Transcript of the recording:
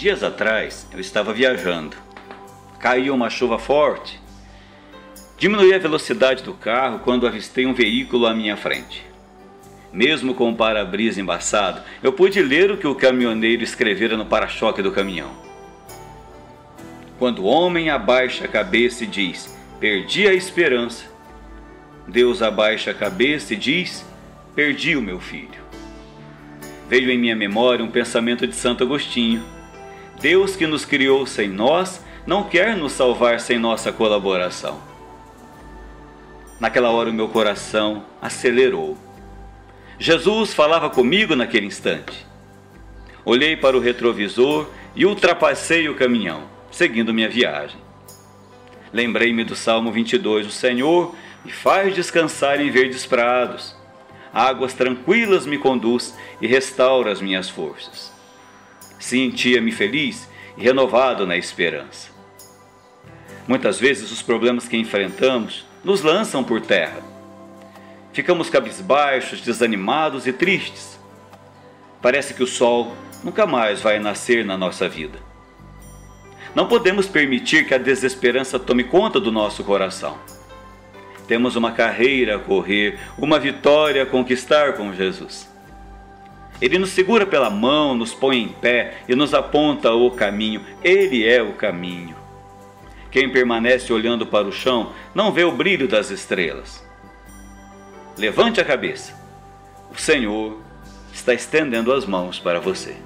Dias atrás, eu estava viajando. Caiu uma chuva forte. Diminui a velocidade do carro quando avistei um veículo à minha frente. Mesmo com o para-brisa embaçado, eu pude ler o que o caminhoneiro escrevera no para-choque do caminhão. Quando o homem abaixa a cabeça e diz: Perdi a esperança, Deus abaixa a cabeça e diz: Perdi o meu filho. Veio em minha memória um pensamento de Santo Agostinho. Deus que nos criou sem nós não quer nos salvar sem nossa colaboração. Naquela hora o meu coração acelerou. Jesus falava comigo naquele instante. Olhei para o retrovisor e ultrapassei o caminhão, seguindo minha viagem. Lembrei-me do Salmo 22: O Senhor me faz descansar em verdes prados. Águas tranquilas me conduz e restaura as minhas forças. Sentia-me feliz e renovado na esperança. Muitas vezes os problemas que enfrentamos nos lançam por terra Ficamos cabisbaixos, desanimados e tristes. Parece que o sol nunca mais vai nascer na nossa vida. Não podemos permitir que a desesperança tome conta do nosso coração. Temos uma carreira a correr, uma vitória a conquistar com Jesus. Ele nos segura pela mão, nos põe em pé e nos aponta o caminho. Ele é o caminho. Quem permanece olhando para o chão não vê o brilho das estrelas. Levante a cabeça. O Senhor está estendendo as mãos para você.